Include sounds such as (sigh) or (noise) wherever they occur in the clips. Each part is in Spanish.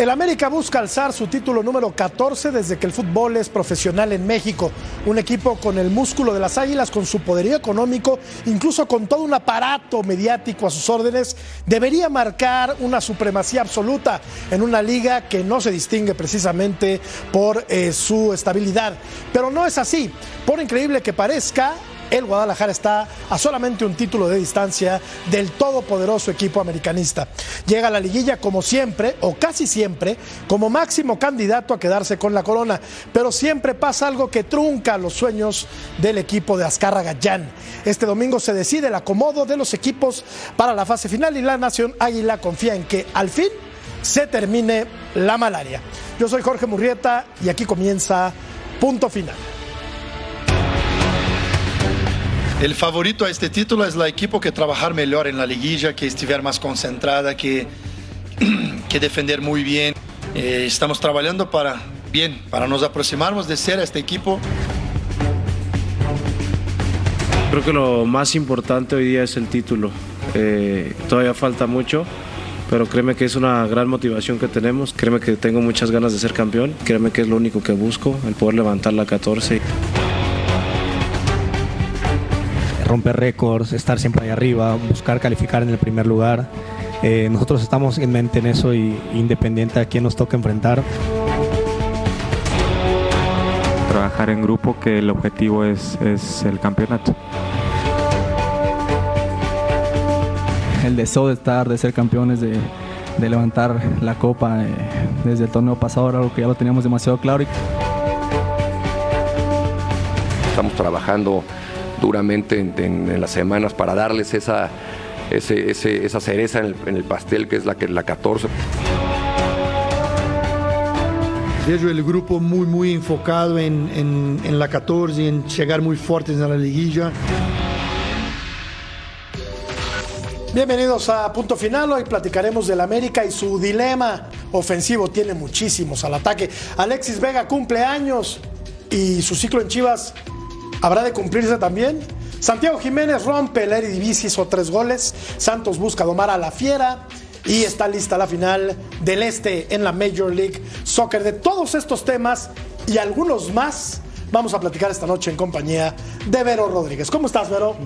El América busca alzar su título número 14 desde que el fútbol es profesional en México. Un equipo con el músculo de las águilas, con su poderío económico, incluso con todo un aparato mediático a sus órdenes, debería marcar una supremacía absoluta en una liga que no se distingue precisamente por eh, su estabilidad. Pero no es así. Por increíble que parezca, el Guadalajara está a solamente un título de distancia del todopoderoso equipo americanista. Llega a la liguilla como siempre, o casi siempre, como máximo candidato a quedarse con la corona, pero siempre pasa algo que trunca los sueños del equipo de Azcárraga Jan. Este domingo se decide el acomodo de los equipos para la fase final y la Nación Águila confía en que al fin se termine la malaria. Yo soy Jorge Murrieta y aquí comienza Punto Final. El favorito a este título es la equipo que trabajar mejor en la liguilla, que estiver más concentrada, que, (clears throat) que defender muy bien. Eh, estamos trabajando para bien, para nos aproximarnos de ser a este equipo. Creo que lo más importante hoy día es el título. Eh, todavía falta mucho, pero créeme que es una gran motivación que tenemos. Créeme que tengo muchas ganas de ser campeón. Créeme que es lo único que busco, el poder levantar la 14 romper récords, estar siempre ahí arriba, buscar calificar en el primer lugar. Eh, nosotros estamos en mente en eso y independiente a quién nos toca enfrentar. Trabajar en grupo que el objetivo es, es el campeonato. El deseo de estar, de ser campeones, de, de levantar la copa eh, desde el torneo pasado, algo que ya lo teníamos demasiado claro. Estamos trabajando duramente en, las semanas para darles esa, esa cereza en el, pastel que es la, que, la 14. Vejo el grupo muy, muy enfocado en, en la 14, en llegar muy fuertes en la liguilla. Bienvenidos a Punto Final. Hoy platicaremos del América y su dilema ofensivo. Tiene muchísimos al ataque. Alexis Vega cumple años y su ciclo en Chivas ¿Habrá de cumplirse también? Santiago Jiménez rompe el Eredivisie, hizo tres goles. Santos busca domar a la fiera. Y está lista la final del Este en la Major League Soccer. De todos estos temas y algunos más Vamos a platicar esta noche en compañía de Vero Rodríguez. ¿Cómo estás, Vero?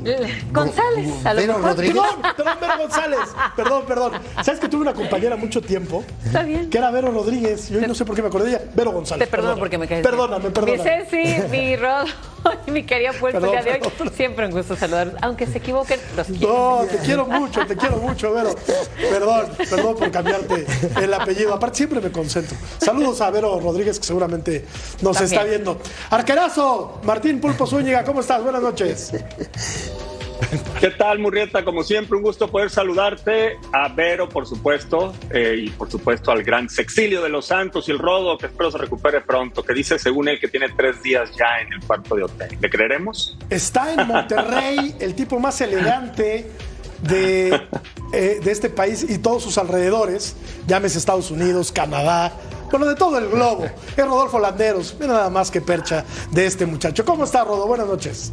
González, a lo Vero mejor. Rodríguez. Perdón, perdón, Vero González. Perdón, perdón. ¿Sabes que tuve una compañera mucho tiempo? Está bien. Que era Vero Rodríguez. Y hoy no sé por qué me acordé de ella. Vero González. Te perdono perdóname. porque me caes. Perdóname, Mi perdóname. Ceci, mi Rodo (laughs) y mi querida Puerto Perdón, día de hoy. perdón, perdón. Siempre un gusto saludarlos. Aunque se equivoquen, los quiero. No, te quiero mucho, te quiero mucho, Vero. Perdón, perdón por cambiarte el apellido. Aparte, siempre me concentro. Saludos a Vero Rodríguez, que seguramente nos También. está viendo. Arquerazo, Martín Pulpo Zúñiga, ¿cómo estás? Buenas noches. ¿Qué tal, Murrieta? Como siempre, un gusto poder saludarte. A Vero, por supuesto, eh, y por supuesto al gran Sexilio de los Santos y el Rodo, que espero se recupere pronto, que dice, según él, que tiene tres días ya en el cuarto de hotel. ¿Le creeremos? Está en Monterrey, el tipo más elegante de, eh, de este país y todos sus alrededores, llámese Estados Unidos, Canadá, bueno, de todo el globo. Es Rodolfo Landeros, mira nada más que percha de este muchacho. ¿Cómo está, Rodo? Buenas noches.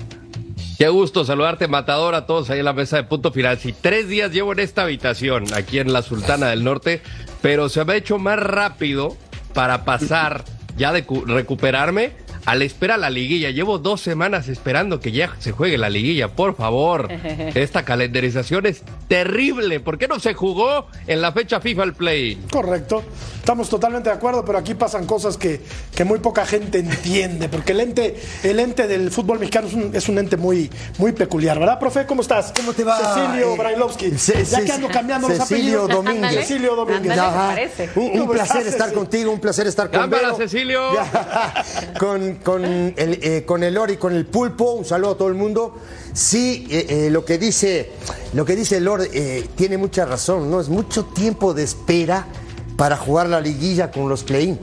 Qué gusto saludarte, Matador, a todos ahí en la mesa de punto final. Si tres días llevo en esta habitación, aquí en la Sultana del Norte, pero se me ha hecho más rápido para pasar, ya de cu- recuperarme, a la espera la liguilla. Llevo dos semanas esperando que ya se juegue la liguilla, por favor. (laughs) Esta calendarización es terrible. ¿Por qué no se jugó en la fecha FIFA el play? Correcto. Estamos totalmente de acuerdo, pero aquí pasan cosas que, que muy poca gente entiende, porque el ente, el ente del fútbol mexicano es un, es un ente muy, muy peculiar, ¿verdad, profe? ¿Cómo estás? ¿Cómo te va? Cecilio Eh, Brailovsky. Ce- ya Ce- que ando cambiando los Cecilio apellidos. Domínguez. Cecilio Domínguez. Ajá. Un, un ¿Cómo placer estás, estar Ceci? contigo, un placer estar con Cámara. Cecilio. (laughs) con, con el, eh, con el Lord y con el Pulpo, un saludo a todo el mundo. Sí, eh, eh, lo que dice, lo que dice el Lord eh, tiene mucha razón, ¿no? Es mucho tiempo de espera para jugar la liguilla con los play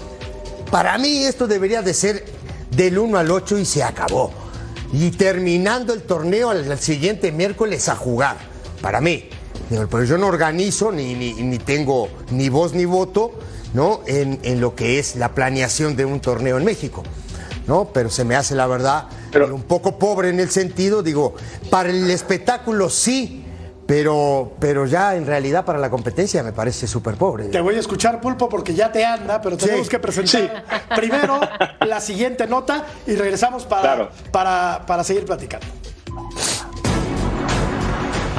Para mí esto debería de ser del 1 al 8 y se acabó. Y terminando el torneo al, siguiente miércoles a jugar. Para mí. Pero yo no organizo ni, ni, ni tengo ni voz ni voto ¿no? En, en lo que es la planeación de un torneo en México. ¿No? Pero se me hace la verdad digo, un poco pobre en el sentido, digo, para el espectáculo sí, pero, pero ya en realidad para la competencia me parece súper pobre. Te voy a escuchar, Pulpo, porque ya te anda, pero tenemos Sí. que presentar primero la siguiente nota y regresamos para, Claro. para, para seguir platicando.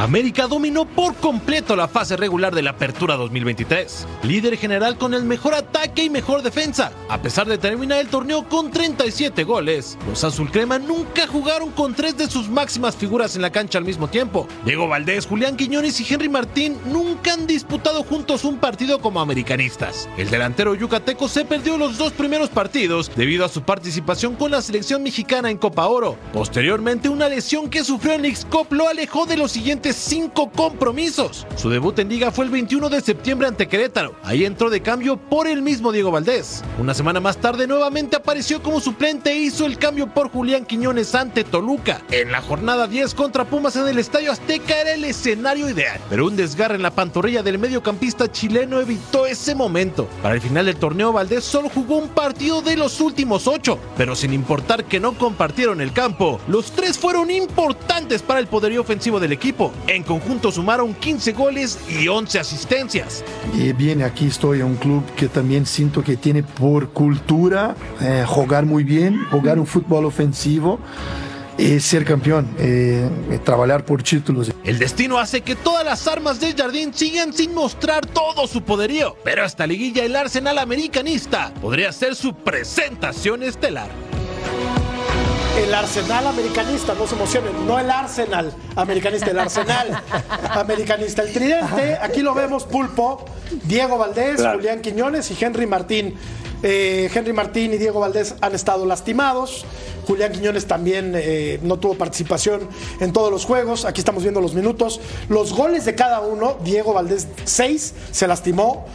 América dominó por completo la fase regular de la Apertura 2023, líder general con el mejor ataque y mejor defensa. A pesar de terminar el torneo con 37 goles, los Azul Crema nunca jugaron con tres de sus máximas figuras en la cancha al mismo tiempo. Diego Valdés, Julián Quiñones y Henry Martín nunca han disputado juntos un partido como americanistas. El delantero yucateco se perdió los dos primeros partidos debido a su participación con la selección mexicana en Copa Oro. Posteriormente, una lesión que sufrió en X-Cop lo alejó de los siguientes cinco compromisos. Su debut en liga fue el 21 de septiembre ante Querétaro. Ahí entró de cambio por el mismo Diego Valdés. Una semana más tarde nuevamente apareció como suplente e hizo el cambio por Julián Quiñones ante Toluca. En la jornada 10 contra Pumas en el Estadio Azteca era el escenario ideal, pero un desgarre en la pantorrilla del mediocampista chileno evitó ese momento. Para el final del torneo Valdés solo jugó un partido de los últimos ocho, pero sin importar que no compartieron el campo, los tres fueron importantes para el poderío ofensivo del equipo. En conjunto sumaron 15 goles y 11 asistencias. Y bien, aquí estoy en un club que también siento que tiene por cultura eh, jugar muy bien, jugar un fútbol ofensivo y ser campeón, eh, eh, trabajar por títulos. El destino hace que todas las armas del Jardín sigan sin mostrar todo su poderío, pero esta liguilla el Arsenal americanista podría ser su presentación estelar. El Arsenal americanista, no se emocionen, no el Arsenal americanista, el Arsenal (laughs) americanista. El tridente, aquí lo vemos, Pulpo, Diego Valdés, Claro. Julián Quiñones y Henry Martín. Eh, Henry Martín y Diego Valdés han estado lastimados. Julián Quiñones también eh, no tuvo participación en todos los juegos. Aquí estamos viendo los minutos. Los goles de cada uno. Diego Valdés 6, se lastimó.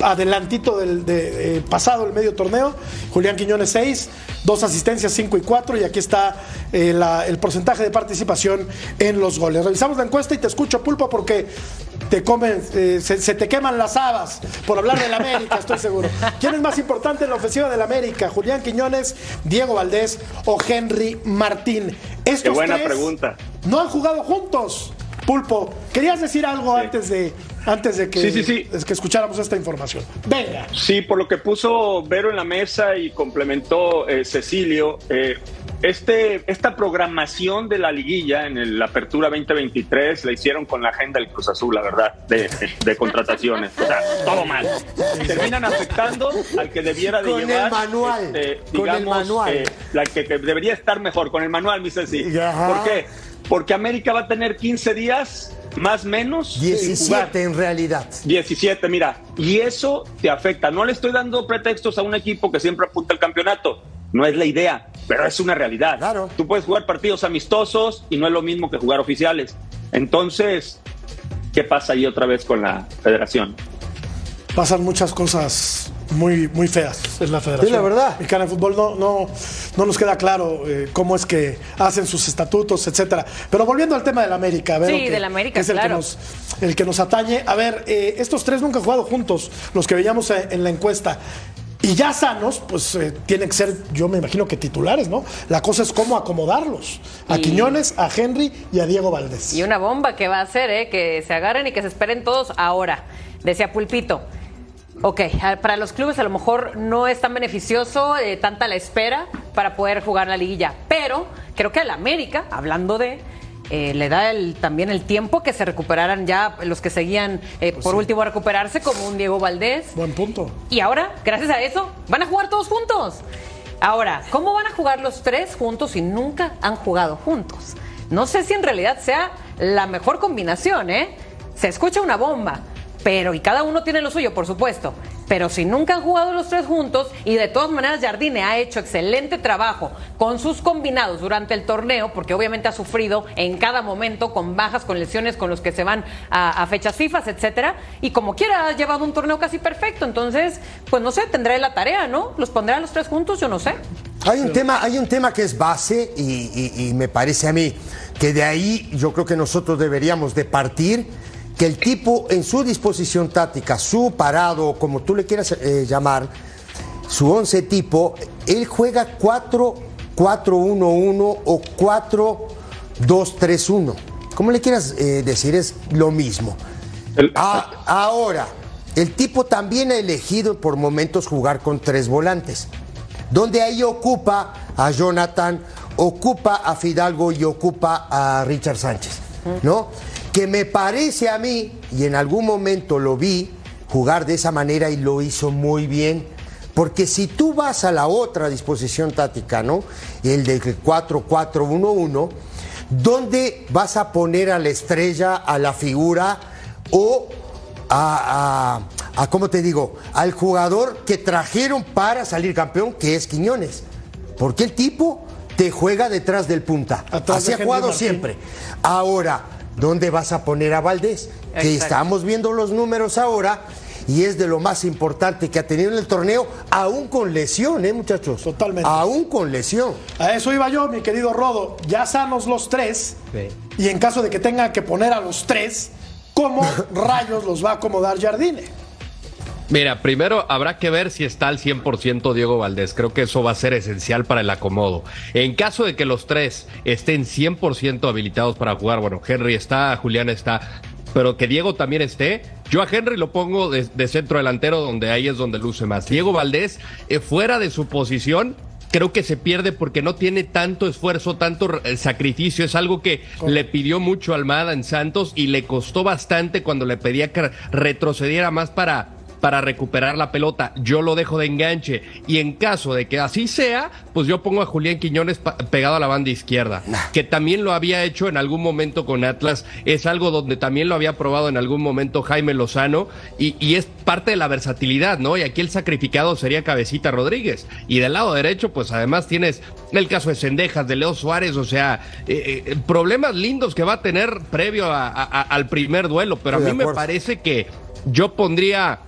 Adelantito del de- eh, pasado el medio torneo. Julián Quiñones 6, dos asistencias 5 y 4. Y aquí está eh, la- el porcentaje de participación en los goles. Revisamos la encuesta y te escucho, Pulpo, porque te comen, eh, se, se te queman las habas por hablar del América, estoy seguro. ¿Quién es más importante en la ofensiva del América? ¿Julián Quiñones, Diego Valdés o Henry Martín? Estos Qué buena tres pregunta. No han jugado juntos. Pulpo, ¿querías decir algo antes de antes de que, Sí, sí, sí. es que escucháramos esta información? Venga. Sí, por lo que puso Vero en la mesa y complementó eh, Cecilio, eh, este, esta programación de la liguilla en el- la Apertura 2023 la hicieron con la agenda del Cruz Azul, la verdad, de, de contrataciones. O sea, todo mal. Terminan afectando al que debiera de Con el llevar. manual, este, con el manual. eh, la que, que debería estar mejor, con el manual, mi Ceci. Ajá. ¿Por qué? Porque América va a tener 15 días más menos sin jugar. 17 en realidad. 17, mira, y eso te afecta. No le estoy dando pretextos a un equipo que siempre apunta al campeonato. No es la idea, pero es una realidad. Claro. Tú puedes jugar partidos amistosos y no es lo mismo que jugar oficiales. Entonces, ¿qué pasa ahí otra vez con la federación? Pasan muchas cosas muy, muy feas en la federación. Sí, la verdad. Mexicana de fútbol no, no, no nos queda claro eh, cómo es que hacen sus estatutos, etcétera. Pero volviendo al tema del América, a ver. Sí, del América, que es el claro. que nos, el que nos atañe. A ver, eh, estos tres nunca han jugado juntos, los que veíamos eh, en la encuesta. Y ya sanos, pues eh, tienen que ser, yo me imagino que titulares, ¿no? La cosa es cómo acomodarlos. A Y- Quiñones, a Henry y a Diego Valdés. Y una bomba que va a hacer, ¿eh? que se agarren y que se esperen todos ahora. Decía Pulpito. Ok, para los clubes a lo mejor no es tan beneficioso eh, tanta la espera, para poder jugar la liguilla. Pero creo que al América, hablando de, eh, le da el, también el tiempo que se recuperaran ya los que seguían eh, por último a recuperarse, como un Diego Valdés. Buen punto. Y ahora, gracias a eso, van a jugar todos juntos. Ahora, ¿cómo van a jugar los tres juntos si nunca han jugado juntos? No sé si en realidad sea la mejor combinación, ¿eh? Se escucha una bomba, pero y cada uno tiene lo suyo, por supuesto. Pero si nunca han jugado los tres juntos y de todas maneras Jardine ha hecho excelente trabajo con sus combinados durante el torneo, porque obviamente ha sufrido en cada momento con bajas, con lesiones, con los que se van a, a fechas FIFA, etcétera, y como quiera ha llevado un torneo casi perfecto. Entonces, pues no sé, tendré la tarea, ¿no? Los pondré a los tres juntos, yo no sé. Hay un, tema, hay un tema que es base y, y- y me parece a mí que de ahí yo creo que nosotros deberíamos de partir, que el tipo en su disposición táctica, su parado, como tú le quieras eh, llamar, su once tipo, él juega 4-4-1-1 o 4-2-3-1. Como le quieras eh, decir, es lo mismo. Ah, ahora, el tipo también ha elegido por momentos jugar con tres volantes, donde ahí ocupa a Jonathan, ocupa a Fidalgo y ocupa a Richard Sánchez, ¿no? Que me parece a mí, y en algún momento lo vi jugar de esa manera y lo hizo muy bien. Porque si tú vas a la otra disposición táctica, ¿no? El del 4-4-1-1, ¿dónde vas a poner a la estrella, a la figura o a, a- a, ¿cómo te digo? Al jugador que trajeron para salir campeón, que es Quiñones. Porque el tipo te juega detrás del punta. Así ha jugado siempre. Ahora, ¿dónde vas a poner a Valdés? Que estamos viendo los números ahora y es de lo más importante que ha tenido en el torneo, aún con lesión, ¿eh, muchachos? Totalmente. Aún con lesión. A eso iba yo, mi querido Rodo. Ya sanos los tres. Y en caso de que tengan que poner a los tres, ¿cómo (laughs) rayos los va a acomodar Jardine? Mira, primero habrá que ver si está al 100% Diego Valdés. Creo que eso va a ser esencial para el acomodo. En caso de que los tres estén 100% habilitados para jugar, bueno, Henry está, Julián está, pero que Diego también esté, yo a Henry lo pongo de, de centro delantero donde ahí es donde luce más. Diego Valdés, eh, fuera de su posición, creo que se pierde porque no tiene tanto esfuerzo, tanto eh, sacrificio. Es algo que le pidió mucho Almada en Santos y le costó bastante cuando le pedía que retrocediera más para para recuperar la pelota. Yo lo dejo de enganche. Y en caso de que así sea, pues yo pongo a Julián Quiñones pegado a la banda izquierda, que también lo había hecho en algún momento con Atlas. Es algo donde también lo había probado en algún momento Jaime Lozano. Y, y es parte de la versatilidad, ¿no? Y aquí el sacrificado sería Cabecita Rodríguez. Y del lado derecho, pues además tienes el caso de Sendejas, de Leo Suárez, o sea, eh, eh, problemas lindos que va a tener previo a- a- a- al primer duelo. Pero Estoy a mí me parece que yo pondría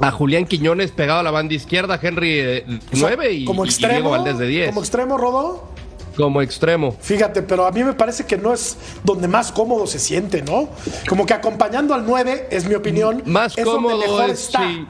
a Julián Quiñones pegado a la banda izquierda, Henry eh, 9 y, como y extremo, Diego Valdés de 10. Como extremo, Rodo. Como extremo. Fíjate, pero a mí me parece que no es donde más cómodo se siente, ¿no? Como que acompañando al 9, es mi opinión. Más es donde cómodo mejor es, está. sí.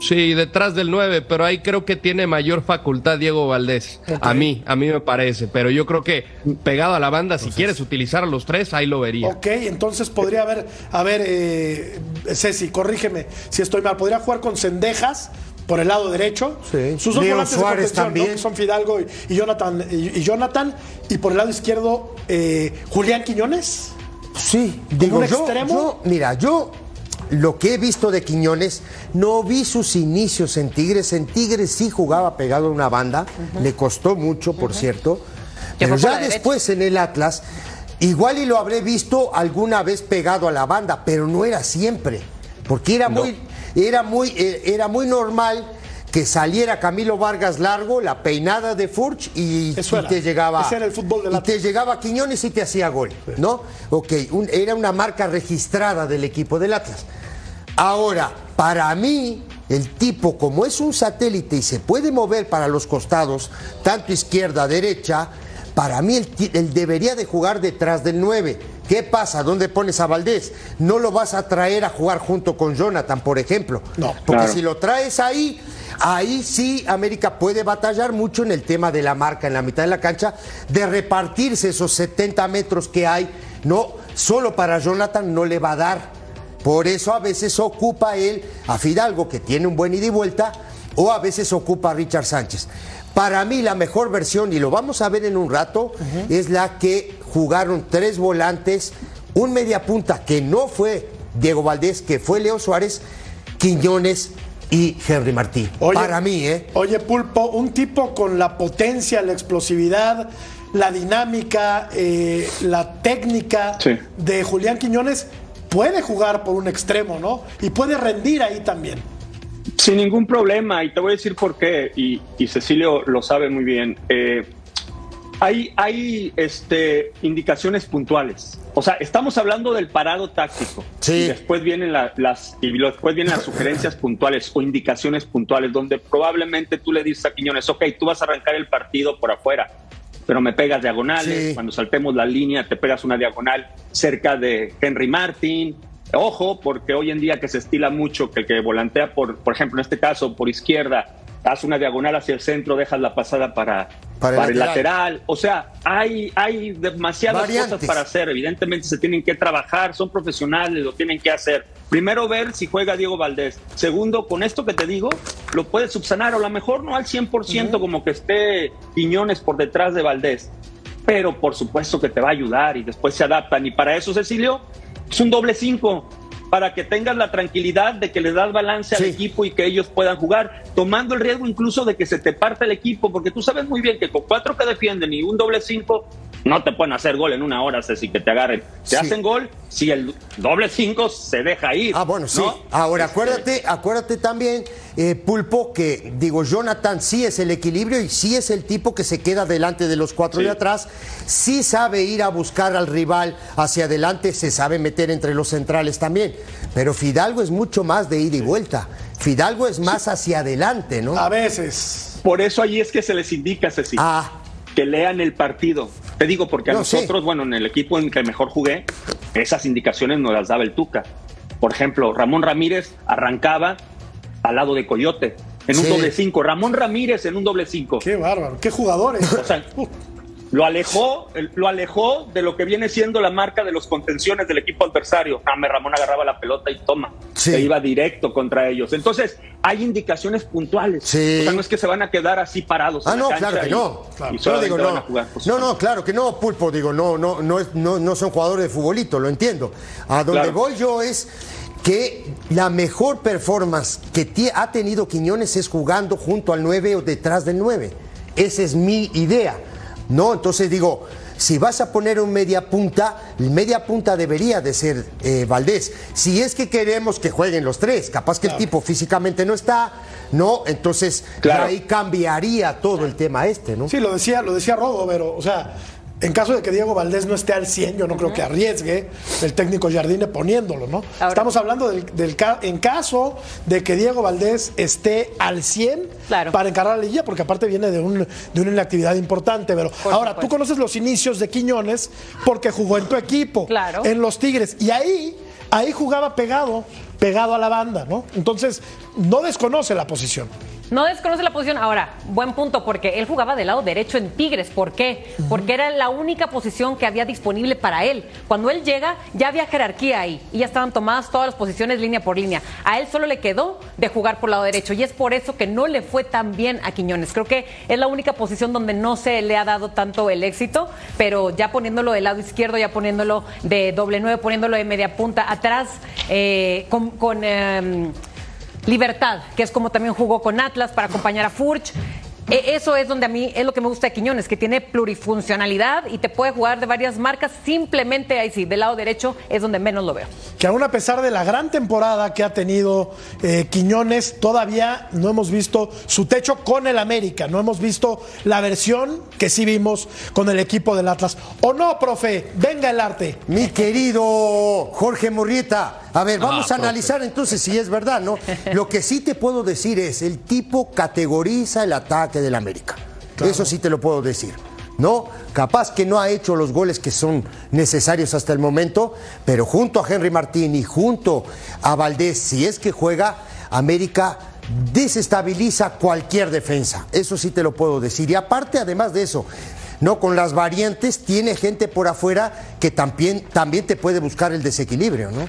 Sí, detrás del 9, pero ahí creo que tiene mayor facultad Diego Valdés. A mí, a mí me parece. Pero yo creo que pegado a la banda, si quieres utilizar a los tres, ahí lo vería. Ok, entonces podría haber, a ver, eh, Ceci, corrígeme si estoy mal. Podría jugar con Cendejas por el lado derecho. Sus dos Leo volantes Suárez de también. ¿no? Que son Fidalgo y, y Jonathan, y, y Jonathan. Y por el lado izquierdo, eh, Julián Quiñones. Sí, ¿Como digo un yo, extremo? yo- mira, yo lo que he visto de Quiñones, no vi sus inicios en Tigres. En Tigres sí jugaba pegado a una banda, le costó mucho, por cierto. Pero ya derecha. después en el Atlas, igual y lo habré visto alguna vez pegado a la banda, pero no era siempre. Porque era muy, era muy, eh, era muy normal que saliera Camilo Vargas largo, la peinada de Furch y, te llegaba. Ese era el fútbol del y te llegaba Quiñones y te hacía gol, ¿no? Ok, un- era una marca registrada del equipo del Atlas. Ahora, para mí, el tipo, como es un satélite y se puede mover para los costados, tanto izquierda, derecha, para mí él, él debería de jugar detrás del 9. ¿Qué pasa? ¿Dónde pones a Valdés? No lo vas a traer a jugar junto con Jonathan, por ejemplo. No. Porque Claro. si lo traes ahí, ahí sí América puede batallar mucho en el tema de la marca en la mitad de la cancha, de repartirse esos 70 metros que hay. No, solo para Jonathan no le va a dar. Por eso a veces ocupa él a Fidalgo, que tiene un buen ida y vuelta, o a veces ocupa a Richard Sánchez. Para mí la mejor versión, y lo vamos a ver en un rato, es la que jugaron tres volantes, un media punta que no fue Diego Valdés, que fue Leo Suárez, Quiñones y Henry Martí. Para mí, ¿eh? Oye, Pulpo, un tipo con la potencia, la explosividad, la dinámica, eh, la técnica de Julián Quiñones puede jugar por un extremo, ¿no? Y puede rendir ahí también. Sin ningún problema, y te voy a decir por qué, y, Cecilio lo sabe muy bien. Eh, hay, hay este, indicaciones puntuales. O sea, estamos hablando del parado táctico. Y después vienen las y después vienen las sugerencias (laughs) puntuales o indicaciones puntuales, donde probablemente tú le dices a Quiñones, ok, tú vas a arrancar el partido por afuera, pero me pegas diagonales. Cuando saltemos la línea, te pegas una diagonal cerca de Henry Martin. Ojo, porque hoy en día que se estila mucho que el que volantea por, por ejemplo, en este caso, por izquierda, haz una diagonal hacia el centro, dejas la pasada para, para, el, lateral. O sea, hay, hay demasiadas cosas para hacer. Evidentemente se tienen que trabajar, son profesionales, lo tienen que hacer. Primero ver si juega Diego Valdés. Segundo, con esto que te digo, lo puedes subsanar, o a lo mejor no al 100% como que esté Piñones por detrás de Valdés. Pero por supuesto que te va a ayudar y después se adaptan. Y para eso, Cecilio, es un doble cinco para que tengas la tranquilidad de que le das balance al equipo y que ellos puedan jugar, tomando el riesgo incluso de que se te parte el equipo, porque tú sabes muy bien que con cuatro que defienden y un doble cinco, no te pueden hacer gol en una hora, Ceci, que te agarren. Te hacen gol si el doble cinco se deja ir. Ah, bueno, sí. Ahora, este, acuérdate, acuérdate también, eh, Pulpo, que digo, Jonathan sí es el equilibrio y sí es el tipo que se queda delante de los cuatro de atrás, sí sabe ir a buscar al rival hacia adelante, se sabe meter entre los centrales también. Pero Fidalgo es mucho más de ida y vuelta. Fidalgo es más hacia adelante, ¿no? A veces. Por eso ahí es que se les indica, Ceci. Ah. Que lean el partido. Te digo, porque a nosotros, bueno, en el equipo en que mejor jugué, esas indicaciones nos las daba el Tuca. Por ejemplo, Ramón Ramírez arrancaba al lado de Coyote en un doble cinco. Ramón Ramírez en un doble cinco. Qué bárbaro, qué jugadores. O sea, (laughs) lo alejó, lo alejó de lo que viene siendo la marca de los contenciones del equipo adversario. Ah, Ramón agarraba la pelota y toma. Se iba directo contra ellos. Entonces, hay indicaciones puntuales. O sea, no es que se van a quedar así parados. Ah, no, claro que no. no. no, claro que no, Pulpo, digo, no, no, no, no, no son jugadores de futbolito, lo entiendo. A donde voy yo es que la mejor performance que ha tenido Quiñones es jugando junto al 9 o detrás del 9. Esa es mi idea. ¿No? Entonces digo, si vas a poner un media punta, el media punta debería de ser eh, Valdés. Si es que queremos que jueguen los tres, capaz que el tipo físicamente no está, ¿no? Entonces ahí cambiaría todo el tema este, ¿no? Sí, lo decía, lo decía Rodo, pero, o sea, en caso de que Diego Valdés no esté al 100, yo no creo que arriesgue el técnico Jardine poniéndolo, ¿no? Estamos hablando del, en caso de que Diego Valdés esté al 100 para encarar la liguilla, porque aparte viene de, un, de una inactividad importante. Pero ahora, tú conoces los inicios de Quiñones porque jugó en tu equipo, en los Tigres, y ahí, ahí jugaba pegado, pegado a la banda, ¿no? Entonces, no desconoce la posición. No desconoce la posición. Ahora, buen punto, porque él jugaba del lado derecho en Tigres. ¿Por qué? Porque era la única posición que había disponible para él. Cuando él llega, ya había jerarquía ahí y ya estaban tomadas todas las posiciones línea por línea. A él solo le quedó de jugar por lado derecho y es por eso que no le fue tan bien a Quiñones. Creo que es la única posición donde no se le ha dado tanto el éxito, pero ya poniéndolo del lado izquierdo, ya poniéndolo de doble nueve, poniéndolo de media punta atrás, eh, con. Em, Libertad, que es como también jugó con Atlas para acompañar a Furch. E, eso es donde a mí es lo que me gusta de Quiñones, que tiene plurifuncionalidad y te puede jugar de varias marcas. Simplemente ahí sí, del lado derecho es donde menos lo veo. Que aún a pesar de la gran temporada que ha tenido eh, Quiñones, todavía no hemos visto su techo con el América. No hemos visto la versión que sí vimos con el equipo del Atlas. ¿O no, profe? Venga el arte. Mi querido Jorge Murrieta. A ver, vamos ah, a analizar entonces si es verdad, ¿no? Lo que sí te puedo decir es, el tipo categoriza el ataque del América. Eso sí te lo puedo decir. ¿no? Capaz que no ha hecho los goles que son necesarios hasta el momento, pero junto a Henry Martín y junto a Valdés, si es que juega, América desestabiliza cualquier defensa. Eso sí te lo puedo decir. Y aparte, además de eso, no, con las variantes tiene gente por afuera que también, también te puede buscar el desequilibrio, ¿no?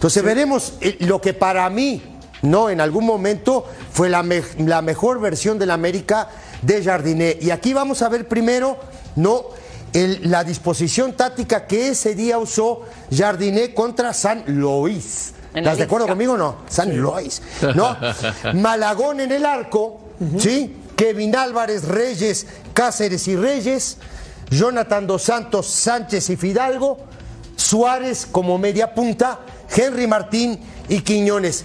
Entonces veremos eh, lo que para mí, no, en algún momento fue la, la mejor versión del América de Jardiné. Y aquí vamos a ver primero, ¿no? El- la disposición táctica que ese día usó Jardiné contra San Luis. ¿Estás de acuerdo conmigo o no? San Luis. ¿No? (laughs) Malagón en el arco, ¿sí? Kevin Álvarez, Reyes, Cáceres y Reyes, Jonathan Dos Santos, Sánchez y Fidalgo, Suárez como media punta, Henry Martín y Quiñones.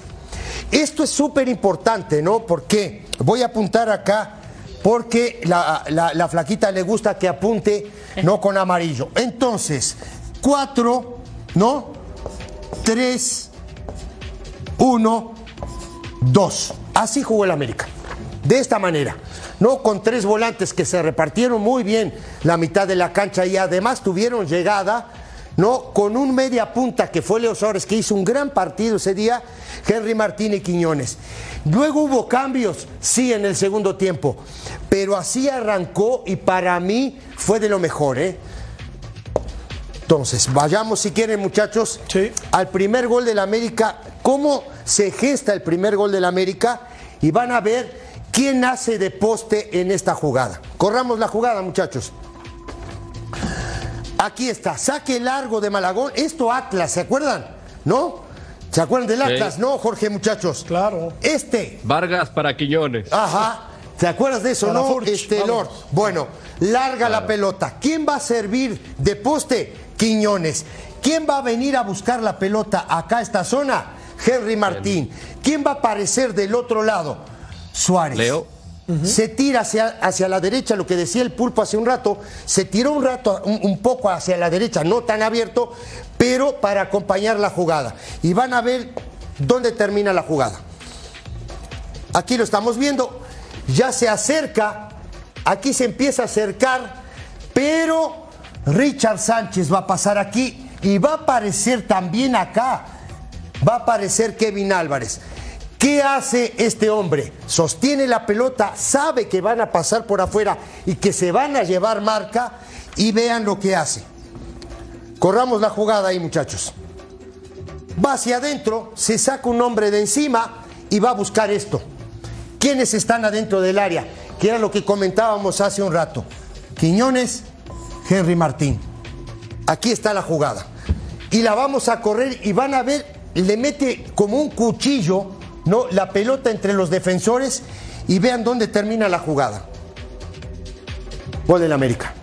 Esto es súper importante, ¿no? Porque voy a apuntar acá porque la, la- la flaquita le gusta que apunte, no con amarillo. Entonces, cuatro, ¿no? Tres, uno, dos. Así jugó el América. De esta manera. No con tres volantes que se repartieron muy bien la mitad de la cancha y además tuvieron llegada, no con un media punta que fue Leo Suárez que hizo un gran partido ese día, Henry Martín y Quiñones. Luego hubo cambios, sí, en el segundo tiempo, pero así arrancó y para mí fue de lo mejor, ¿eh? Entonces, vayamos si quieren muchachos al primer gol del América, cómo se gesta el primer gol del América y van a ver quién hace de poste en esta jugada. Corramos la jugada muchachos. Aquí está, saque largo de Malagón, esto Atlas, ¿se acuerdan? ¿No? ¿Se acuerdan del Sí. Atlas? No, Jorge muchachos. Claro. Este, Vargas para Quiñones. Ajá. ¿Te acuerdas de eso, Para no? Furch, Este vamos. Lord. Bueno, larga la pelota. ¿Quién va a servir de poste? Quiñones. ¿Quién va a venir a buscar la pelota acá a esta zona? Henry Martín. ¿Quién va a aparecer del otro lado? Suárez. Leo. Se tira hacia, hacia la derecha, lo que decía el pulpo hace un rato, se tiró un rato, un, un poco hacia la derecha, no tan abierto, pero para acompañar la jugada. Y van a ver dónde termina la jugada. Aquí lo estamos viendo, ya se acerca, aquí se empieza a acercar, pero Richard Sánchez va a pasar aquí y va a aparecer también acá, va a aparecer Kevin Álvarez. ¿Qué hace este hombre? Sostiene la pelota, sabe que van a pasar por afuera y que se van a llevar marca y vean lo que hace. Corramos la jugada ahí muchachos. Va hacia adentro, se saca un hombre de encima y va a buscar esto. ¿Quiénes están adentro del área? Que era lo que comentábamos hace un rato. Quiñones, Henry Martín. Aquí está la jugada. Y la vamos a correr y van a ver, le mete como un cuchillo, ¿no? La pelota entre los defensores y vean dónde termina la jugada. Gol del América.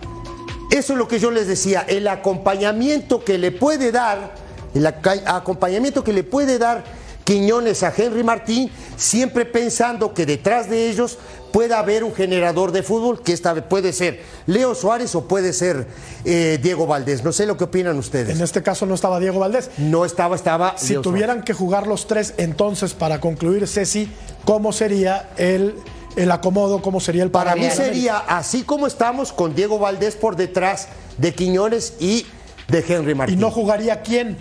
Eso es lo que yo les decía, el acompañamiento que le puede dar, el acompañamiento que le puede dar Quiñones a Henry Martín, siempre pensando que detrás de ellos pueda haber un generador de fútbol, que esta vez puede ser Leo Suárez o puede ser eh, Diego Valdés. No sé lo que opinan ustedes. En este caso no estaba Diego Valdés. No estaba, estaba. Si Leo tuvieran que jugar los tres, entonces, para concluir, Ceci, ¿cómo sería el, el acomodo? ¿Cómo sería el Para mí sería así como estamos con Diego Valdés por detrás de Quiñones y de Henry Martín. ¿Y no jugaría quién?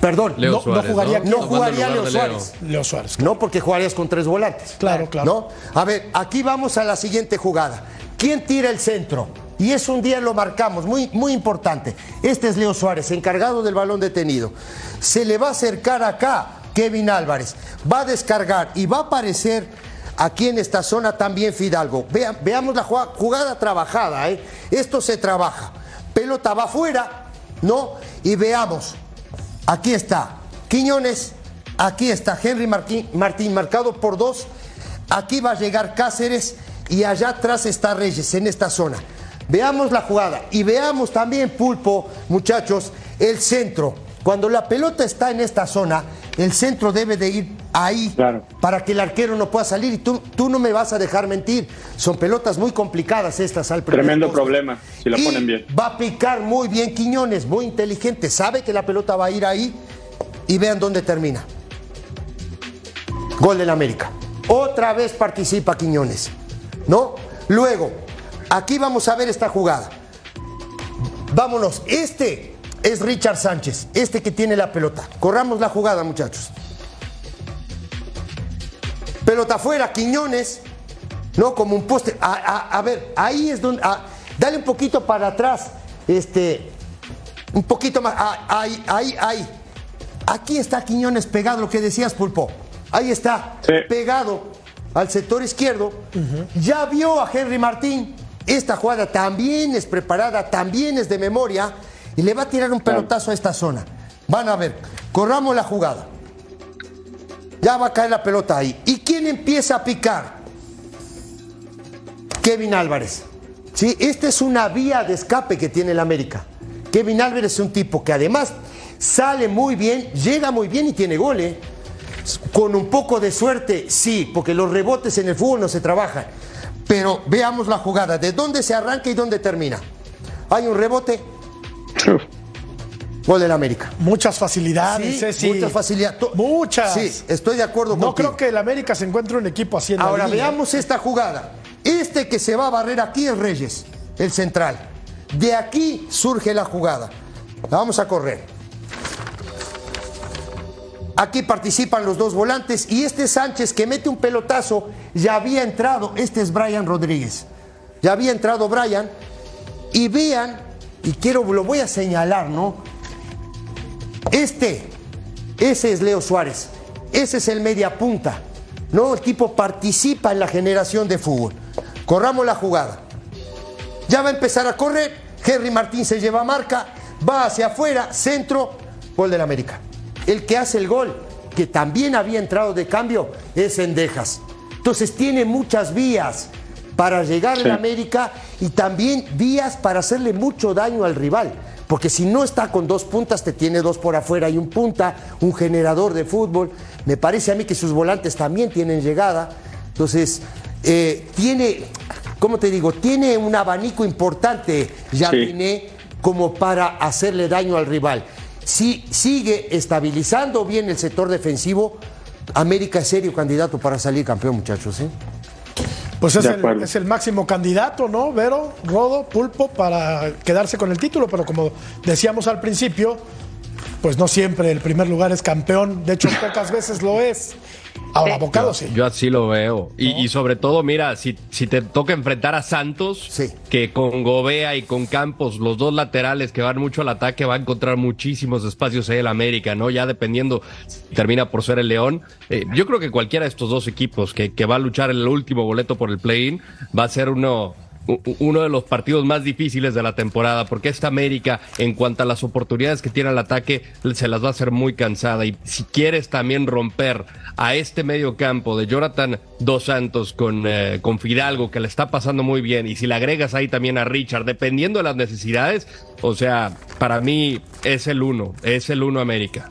Perdón, Leo no, Suárez, no jugaría, Leo. Suárez. Leo Suárez. No, porque jugarías con tres volantes. Claro, claro. ¿No? A ver, aquí vamos a la siguiente jugada. ¿Quién tira el centro? Y eso un día lo marcamos, muy, muy importante. Este es Leo Suárez, encargado del balón detenido. Se le va a acercar acá Kevin Álvarez. Va a descargar y va a aparecer aquí en esta zona también Fidalgo. Veamos la jugada, jugada trabajada, ¿eh? Esto se trabaja. Pelota va afuera, ¿no? Y veamos. Aquí está Quiñones, aquí está Henry Martín, marcado por dos. Aquí va a llegar Cáceres y allá atrás está Reyes en esta zona. Veamos la jugada y veamos también, Pulpo, muchachos, el centro. Cuando la pelota está en esta zona, el centro debe de ir ahí para que el arquero no pueda salir. Y tú, tú no me vas a dejar mentir. Son pelotas muy complicadas estas al primer Tremendo problema, si la Y ponen bien. Va a picar muy bien Quiñones, muy inteligente. Sabe que la pelota va a ir ahí y vean dónde termina. Gol del América. Otra vez participa Quiñones. ¿No? Luego, aquí vamos a ver esta jugada. Vámonos. Este es Richard Sánchez, este que tiene la pelota. Corramos la jugada, muchachos. Pelota afuera, Quiñones. No, como un poste. A, a- a ver, ahí es donde. a- dale un poquito para atrás. Este. Un poquito más. ah, ahí, ahí, ahí. Aquí está Quiñones pegado, lo que decías, Pulpo. Ahí está, pegado. al sector izquierdo, ya vio a Henry Martín. Esta jugada también es preparada, también es de memoria y le va a tirar un pelotazo a esta zona. Van a ver, corramos la jugada. Ya va a caer la pelota ahí. ¿Y quién empieza a picar? Kevin Álvarez. Sí, esta es una vía de escape que tiene el América. Kevin Álvarez es un tipo que además sale muy bien, llega muy bien y tiene goles. Con un poco de suerte, sí, porque los rebotes en el fútbol no se trabajan. Pero veamos la jugada, de dónde se arranca y dónde termina. Hay un rebote. (laughs) Gol del América. Muchas facilidades, Sí, muchas facilidades. Muchas. Sí, estoy de acuerdo No contigo. creo que el América se encuentre un equipo así en Ahora veamos esta jugada. Este que se va a barrer aquí es Reyes, el central. De aquí surge la jugada. La vamos a correr. Aquí participan los dos volantes y este Sánchez que mete un pelotazo ya había entrado. Este es Brian Rodríguez. Ya había entrado Brian. Y vean, y quiero, lo voy a señalar, ¿no? Este, ese es Leo Suárez. Ese es el media punta. No, el tipo participa en la generación de fútbol. Corramos la jugada. Ya va a empezar a correr. Henry Martín se lleva marca. Va hacia afuera. Centro. Gol del América. El que hace el gol, que también había entrado de cambio, es Endejas. Entonces tiene muchas vías para llegar Sí. a América y también vías para hacerle mucho daño al rival. Porque si no está con dos puntas, te tiene dos por afuera y un punta, un generador de fútbol. Me parece a mí que sus volantes también tienen llegada. Entonces, eh, tiene, ¿cómo te digo? Tiene un abanico importante, Jardiné, como para hacerle daño al rival. Si sigue estabilizando bien el sector defensivo, América es serio candidato para salir campeón, muchachos. ¿eh? Pues es el, es el máximo candidato, ¿no? Vero, Rodo, Pulpo, para quedarse con el título, pero como decíamos al principio, pues no siempre el primer lugar es campeón, de hecho pocas veces lo es. Ahora, Bocado sí. Yo así lo veo. Y, y sobre todo, mira, si, si te toca enfrentar a Santos, que con Gobea y con Campos, los dos laterales que van mucho al ataque, va a encontrar muchísimos espacios ahí el América, ¿no? Ya dependiendo, si termina por ser el León. Eh, yo creo que cualquiera de estos dos equipos que, que va a luchar el último boleto por el play-in va a ser uno uno de los partidos más difíciles de la temporada, porque esta América, en cuanto a las oportunidades que tiene al ataque, se las va a hacer muy cansada. Y si quieres también romper a este medio campo de Jonathan Dos Santos con, eh, con Fidalgo, que le está pasando muy bien, y si le agregas ahí también a Richard, dependiendo de las necesidades, o sea, para mí es el uno, es el uno América.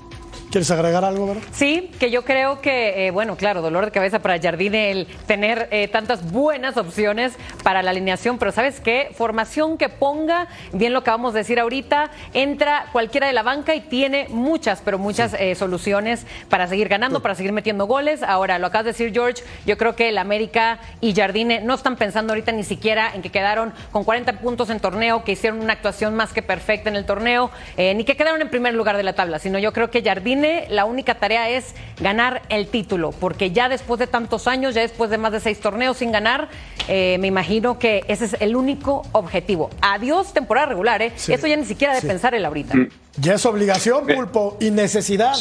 ¿Quieres agregar algo, Vero? Sí, que yo creo que, eh, bueno, claro, dolor de cabeza para Jardine el tener eh, tantas buenas opciones para la alineación, pero ¿sabes qué? Formación que ponga, bien lo acabamos de decir ahorita, entra cualquiera de la banca y tiene muchas, pero muchas eh, soluciones para seguir ganando, para seguir metiendo goles. Ahora, lo acabas de decir, George, yo creo que el América y Jardine no están pensando ahorita ni siquiera en que quedaron con 40 puntos en torneo, que hicieron una actuación más que perfecta en el torneo, ni que quedaron en primer lugar de la tabla, sino yo creo que Jardine la única tarea es ganar el título, porque ya después de tantos años, ya después de más de seis torneos sin ganar, eh, me imagino que ese es el único objetivo. Adiós temporada regular, ¿eh? Sí. Eso ya ni siquiera de Sí. pensar él ahorita. Ya es obligación, Pulpo, y necesidad.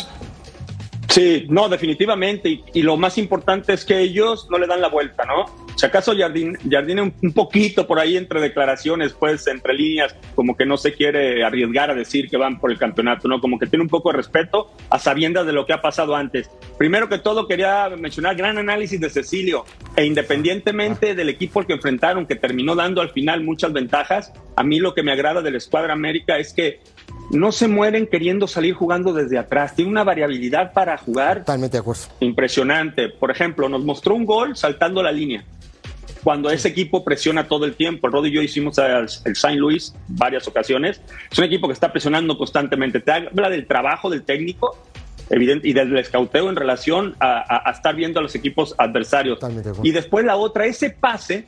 Sí, no, definitivamente. Y, lo más importante es que ellos no le dan la vuelta, ¿no? Si acaso Jardine, Jardine un, poquito por ahí entre declaraciones, pues entre líneas, como que no se quiere arriesgar a decir que van por el campeonato, ¿no? Como que tiene un poco de respeto a sabiendas de lo que ha pasado antes. Primero que todo, quería mencionar gran análisis de Cecilio. E independientemente del equipo al que enfrentaron, que terminó dando al final muchas ventajas, a mí lo que me agrada de la escuadra América es que no se mueren queriendo salir jugando desde atrás. Tiene una variabilidad para jugar Totalmente de acuerdo. impresionante. Por ejemplo, nos mostró un gol saltando la línea. Cuando ese equipo presiona todo el tiempo, Rod y yo hicimos el, Saint Louis varias ocasiones. Es un equipo que está presionando constantemente. Te habla del trabajo del técnico evidente, y del escauteo en relación a, a- a estar viendo a los equipos adversarios. Y después la otra, ese pase,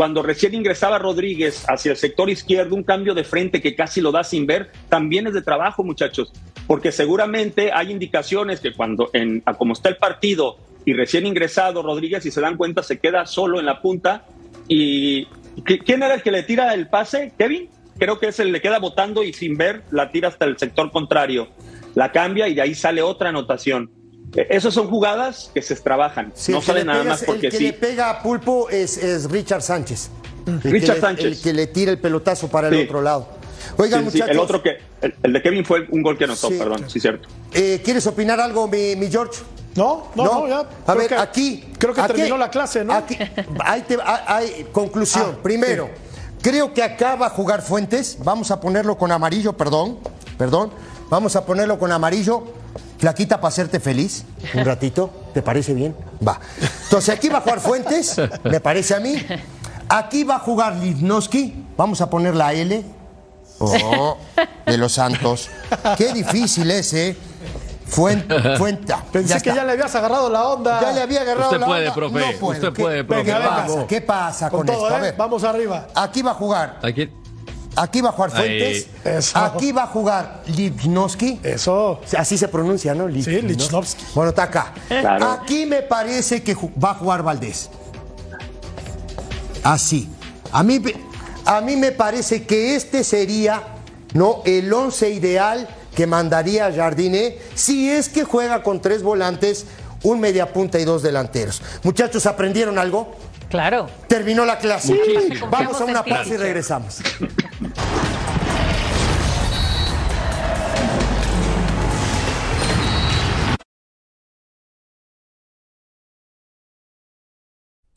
cuando recién ingresaba Rodríguez hacia el sector izquierdo, un cambio de frente que casi lo da sin ver, también es de trabajo, muchachos, porque seguramente hay indicaciones que cuando, en, como está el partido y recién ingresado Rodríguez, si se dan cuenta, se queda solo en la punta. ¿Y ¿qui- quién era el que le tira el pase? ¿Kevin? Creo que es el le queda botando y sin ver la tira hasta el sector contrario. La cambia y de ahí sale otra anotación. Esas son jugadas que se trabajan. Sí, no sale le nada más porque El que sí. le pega a Pulpo es, es Richard Sánchez. El Richard le- Sánchez. El que le tira el pelotazo para el Sí. otro lado. Oigan, Sí, sí, muchachos. el otro que, el, el de Kevin fue un gol que anotó, Sí. perdón, sí, cierto. eh, ¿Quieres opinar algo, mi, mi George? No, no, no, ya. A Creo ver, que- aquí. creo que aquí- terminó la clase, ¿no? Aquí, ahí te- hay conclusión. Ah, Primero, creo que acá va a jugar Fuentes. Vamos a ponerlo con amarillo, perdón. Perdón. Vamos a ponerlo con amarillo. Flaquita para hacerte feliz. Un ratito. ¿Te parece bien? Va. Entonces aquí va a jugar Fuentes, me parece a mí. Aquí va a jugar Livnowski. Vamos a poner la L. Oh, de los Santos. Qué difícil es, ¿eh? Fuente. Fuente. Pensé que ya le habías agarrado la onda. Ya le había agarrado Usted la puede, onda. profe, No puedo. usted ¿Qué- puede, profe, ¿Qué vamos. pasa? ¿Qué pasa con, Con todo, esto? A ¿eh? ver, Vamos arriba. aquí va a jugar. Aquí, Aquí va a jugar. Fuentes. Eso. Aquí va a jugar Livnowski. Eso. Así se pronuncia, ¿no? Liv- Sí, ¿no? Lichnowsky. Bueno, está acá. Claro. Aquí me parece que va a jugar Valdés. Así. A mí, me- a mí me parece que este sería ¿no? el once ideal que mandaría Jardine si es que juega con tres volantes, un mediapunta y dos delanteros. Muchachos, ¿aprendieron algo? Claro. Terminó la clase. Muchísimo. Vamos a una pausa y regresamos.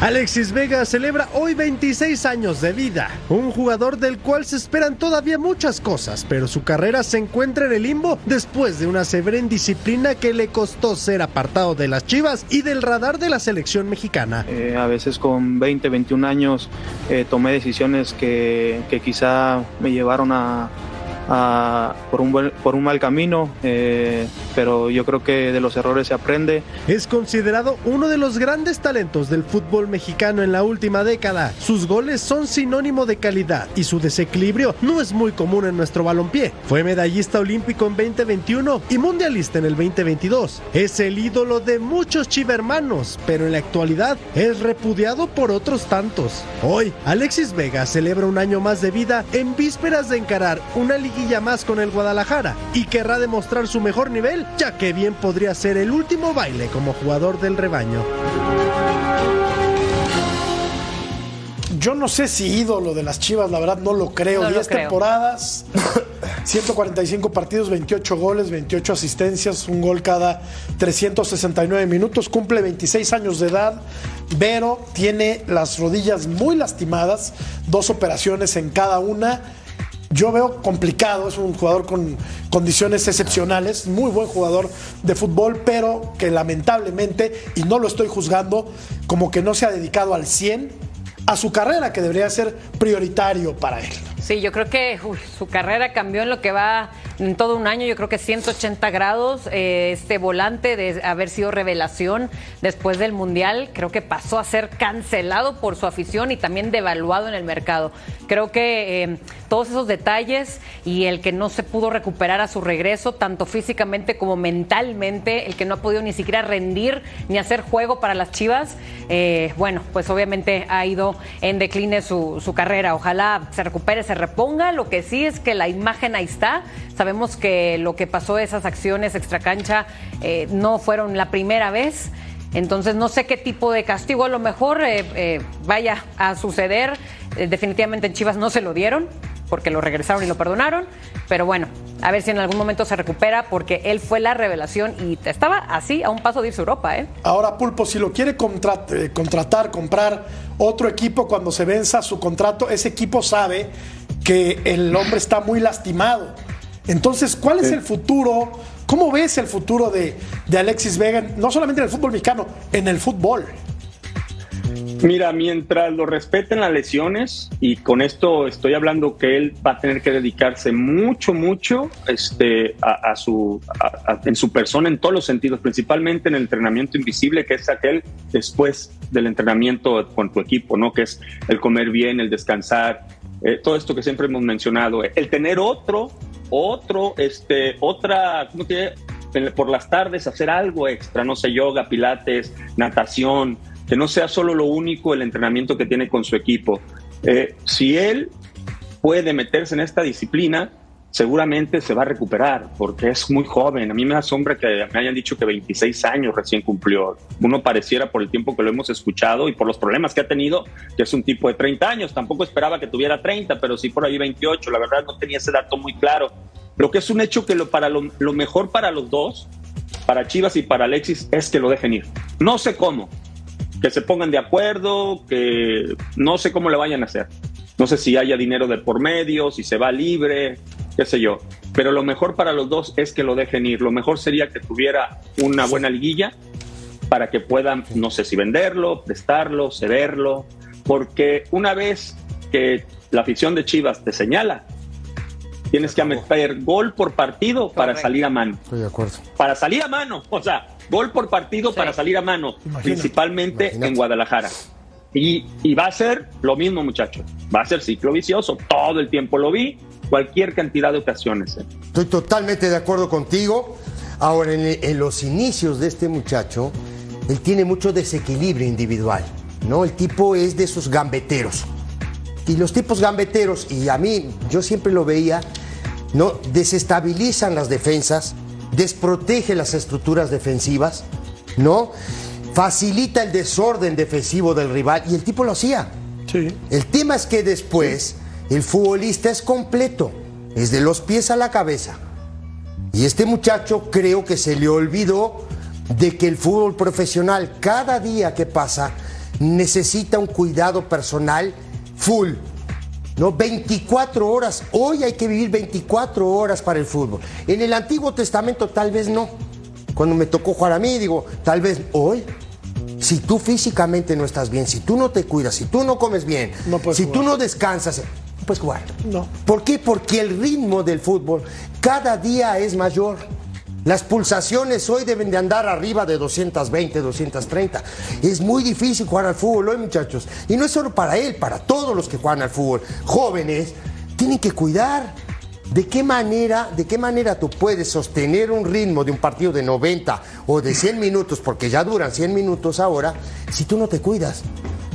Alexis Vega celebra hoy 26 años de vida, un jugador del cual se esperan todavía muchas cosas, pero su carrera se encuentra en el limbo después de una severa indisciplina que le costó ser apartado de las Chivas y del radar de la selección mexicana. Eh, a veces con 20, 21 años eh, tomé decisiones que, que quizá me llevaron a, por, un por un mal camino, eh, pero yo creo que de los errores se aprende. Es considerado uno de los grandes talentos del fútbol mexicano en la última década. Sus goles son sinónimo de calidad y su desequilibrio no es muy común en nuestro balompié. Fue medallista olímpico en 2021 y mundialista en el 2022. Es el ídolo de muchos chivermanos, pero en la actualidad es repudiado por otros tantos. Hoy, Alexis Vega celebra un año más de vida en vísperas de encarar una liguilla más con el Guadalajara y querrá demostrar su mejor nivel, ya que bien podría ser el último baile como jugador del rebaño. Yo no sé si ídolo de las Chivas, la verdad no lo creo. No lo 10 creo. temporadas, (coughs) 145 partidos, 28 goles, 28 asistencias, un gol cada 369 minutos, cumple 26 años de edad. Vero tiene las rodillas muy lastimadas, dos operaciones en cada una. Yo veo complicado, es un jugador con condiciones excepcionales, muy buen jugador de fútbol, pero que lamentablemente, y no lo estoy juzgando, como que no se ha dedicado al 100 a su carrera, que debería ser prioritario para él. Sí, yo creo que su carrera cambió en lo que va en todo un año, yo creo que 180 grados. eh, este volante de haber sido revelación después del Mundial, creo que pasó a ser cancelado por su afición y también devaluado en el mercado. Creo que eh, todos esos detalles y el que no se pudo recuperar a su regreso, tanto físicamente como mentalmente, el que no ha podido ni siquiera rendir ni hacer juego para las Chivas, eh, bueno, pues obviamente ha ido en decline su, su carrera. Ojalá se recupere, se reponga. Lo que sí es que la imagen ahí está. Sabemos que lo que pasó, esas acciones extracancha, eh, no fueron la primera vez. Entonces no sé qué tipo de castigo a lo mejor eh, eh, vaya a suceder. Eh, definitivamente en Chivas no se lo dieron porque lo regresaron y lo perdonaron. Pero bueno, a ver si en algún momento se recupera porque él fue la revelación y estaba así a un paso de irse a Europa. Ahora, Pulpo, si lo quiere contra- contratar, comprar otro equipo cuando se venza su contrato, ese equipo sabe que el hombre está muy lastimado. Entonces, ¿cuál es el futuro? ¿Cómo ves el futuro de, de Alexis Vega, no solamente en el fútbol mexicano, en el fútbol? Mira, mientras lo respeten las lesiones, y con esto estoy hablando que él va a tener que dedicarse mucho, mucho este, a, su, en su persona en todos los sentidos, principalmente en el entrenamiento invisible, que es aquel después del entrenamiento con tu equipo, ¿no? Que es el comer bien, el descansar, eh, todo esto que siempre hemos mencionado, el tener otro, otro, este, otra, ¿cómo te por las tardes hacer algo extra, no sé, yoga, pilates, natación, que no sea solo lo único el entrenamiento que tiene con su equipo. Eh, si él puede meterse en esta disciplina, seguramente se va a recuperar porque es muy joven. A mí me asombra que me hayan dicho que 26 años recién cumplió. Uno pareciera por el tiempo que lo hemos escuchado y por los problemas que ha tenido, que es un tipo de 30 años. Tampoco esperaba que tuviera 30, pero sí por ahí 28. La verdad no tenía ese dato muy claro. Pero que es un hecho que lo, para lo, lo mejor para los dos, para Chivas y para Alexis, es que lo dejen ir. No sé cómo, que se pongan de acuerdo, que no sé cómo le vayan a hacer. No sé si haya dinero de por medio, si se va libre, qué sé yo. Pero lo mejor para los dos es que lo dejen ir. Lo mejor sería que tuviera una buena liguilla para que puedan, no sé si venderlo, prestarlo, cederlo, porque una vez que la afición de Chivas te señala, tienes que meter gol por partido para salir a mano. Estoy de acuerdo. Para salir a mano, o sea, Gol por partido para salir a mano, principalmente en Guadalajara. Y, y, va a ser lo mismo, muchachos. Va a ser ciclo vicioso. Todo el tiempo lo vi, cualquier cantidad de ocasiones. ¿eh? Estoy totalmente de acuerdo contigo. Ahora, en, en, los inicios de este muchacho, él tiene mucho desequilibrio individual. ¿no? El tipo es de esos gambeteros. Y los tipos gambeteros, y a mí, yo siempre lo veía, ¿no? desestabilizan las defensas desprotege las estructuras defensivas, ¿no? Facilita el desorden defensivo del rival y el tipo lo hacía. Sí. El tema es que después el futbolista es completo, es de los pies a la cabeza. Y este muchacho creo que se le olvidó de que el fútbol profesional cada día que pasa necesita un cuidado personal full. ¿no? 24 horas. Hoy hay que vivir 24 horas para el fútbol. En el Antiguo Testamento tal vez no. Cuando me tocó jugar a mí, digo, tal vez hoy. Si tú físicamente no estás bien, si tú no te cuidas, si tú no comes bien, si tú no descansas, puedes jugar. No. ¿Por qué? Porque el ritmo del fútbol cada día es mayor. Las pulsaciones hoy deben de andar arriba de 220, 230. Es muy difícil jugar al fútbol hoy, muchachos. Y no es solo para él, para todos los que juegan al fútbol. Jóvenes, tienen que cuidar. ¿De qué manera, de qué manera tú puedes sostener un ritmo de un partido de 90 o de 100 minutos, porque ya duran 100 minutos ahora, si tú no te cuidas?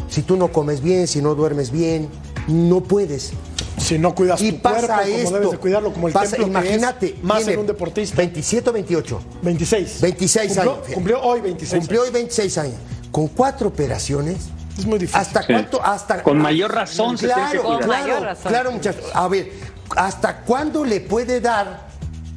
Si tú no comes bien, si no duermes bien, no puedes. Si no cuidas y tu pasa cuerpo esto, como debes de cuidarlo, como el pasa, templo imagínate, que es, más en un deportista. 27 o 28. 26. 26 cumplió, años. Cumplió hoy 26 Cumplió hoy 26 años. Con cuatro operaciones. Es muy difícil. ¿Hasta cuánto? Hasta, Con mayor razón se tiene que Claro, mayor claro, razón. claro, muchachos. A ver, ¿hasta cuándo le puede dar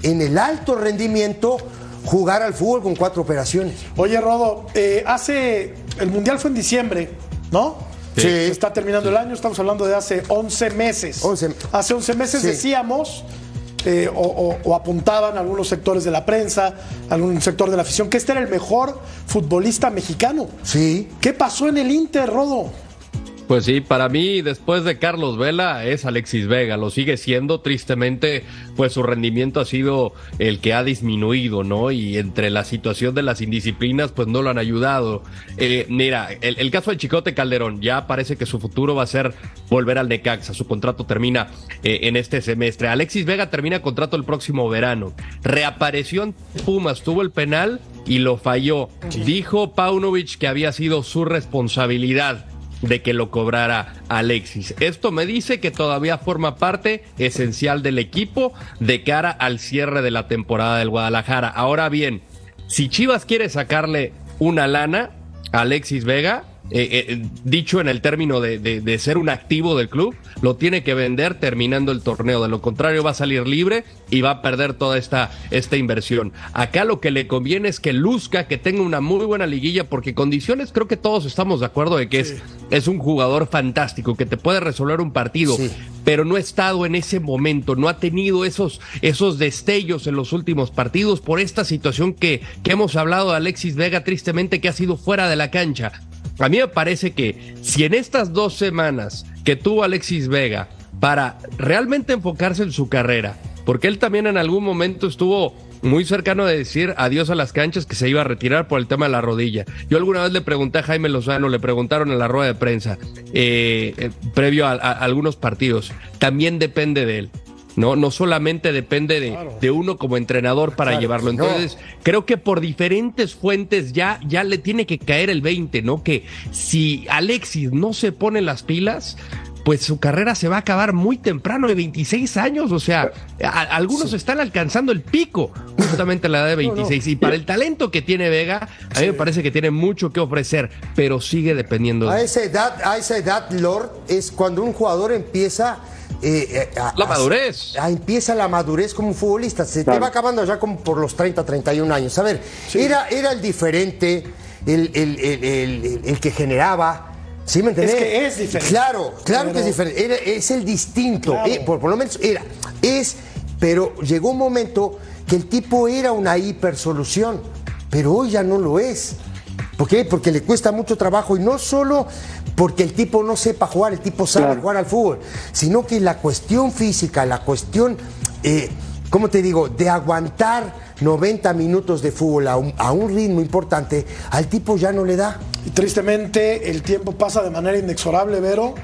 en el alto rendimiento jugar al fútbol con cuatro operaciones? Oye, Rodo, eh, hace. El mundial fue en diciembre, ¿no? Sí. Se Está terminando el año, estamos hablando de hace 11 meses. 11. Hace 11 meses Sí. decíamos, eh, o, o- o apuntaban algunos sectores de la prensa, algún sector de la afición, que este era el mejor futbolista mexicano. Sí. ¿Qué pasó en el Inter, Rodo? Pues sí, para mí, después de Carlos Vela, es Alexis Vega. Lo sigue siendo, tristemente, pues su rendimiento ha sido el que ha disminuido, ¿no? Y entre la situación de las indisciplinas, pues no lo han ayudado. Eh, mira, el, el caso de Chicote Calderón, ya parece que su futuro va a ser volver al Necaxa. Su contrato termina eh, en este semestre. Alexis Vega termina contrato el próximo verano. Reapareció en Pumas, tuvo el penal y lo falló. Dijo Paunovic que había sido su responsabilidad de que lo cobrara Alexis. Esto me dice que todavía forma parte esencial del equipo de cara al cierre de la temporada del Guadalajara. Ahora bien, si Chivas quiere sacarle una lana a Alexis Vega, eh, eh, dicho en el término de, de- de ser un activo del club, lo tiene que vender terminando el torneo. De lo contrario, va a salir libre y va a perder toda esta, esta inversión. Acá lo que le conviene es que luzca, que tenga una muy buena liguilla, porque condiciones creo que todos estamos de acuerdo de que es, es un jugador fantástico, que te puede resolver un partido, pero no ha estado en ese momento, no ha tenido esos, esos destellos en los últimos partidos por esta situación que, que hemos hablado de Alexis Vega, tristemente, que ha sido fuera de la cancha. A mí me parece que si en estas dos semanas que tuvo Alexis Vega para realmente enfocarse en su carrera, porque él también en algún momento estuvo muy cercano de decir adiós a las canchas que se iba a retirar por el tema de la rodilla. Yo alguna vez le pregunté a Jaime Lozano, le preguntaron en la rueda de prensa, eh, eh, previo a, algunos partidos, también depende de él. No, no solamente depende de, de uno como entrenador para llevarlo. Entonces, creo que por diferentes fuentes ya, ya le tiene que caer el 20, ¿no? Que si Alexis no se pone las pilas, pues su carrera se va a acabar muy temprano, de 26 años. O sea, algunos están alcanzando el pico justamente a la edad de 26. Y para el talento que tiene Vega, a mí me parece que tiene mucho que ofrecer, pero sigue dependiendo de. A esa edad, a esa edad, Lord, es cuando un jugador empieza. Eh, eh, la madurez. empieza la madurez como un futbolista. Se te va acabando ya como por los 30, 31 años. A ver, era, era el diferente, el, el que generaba ¿Sí me entendés? Es que es diferente. Claro, claro que es diferente. es el distinto. Eh, por, lo menos era. Es, pero llegó un momento que el tipo era una hipersolución. Pero hoy ya no lo es. ¿Por qué? Porque le cuesta mucho trabajo y no solo porque el tipo no sepa jugar, el tipo sabe jugar al fútbol, sino que la cuestión física, la cuestión, eh, ¿cómo te digo?, de aguantar 90 minutos de fútbol a un, ritmo importante, al tipo ya no le da. Y tristemente el tiempo pasa de manera inexorable, Vero.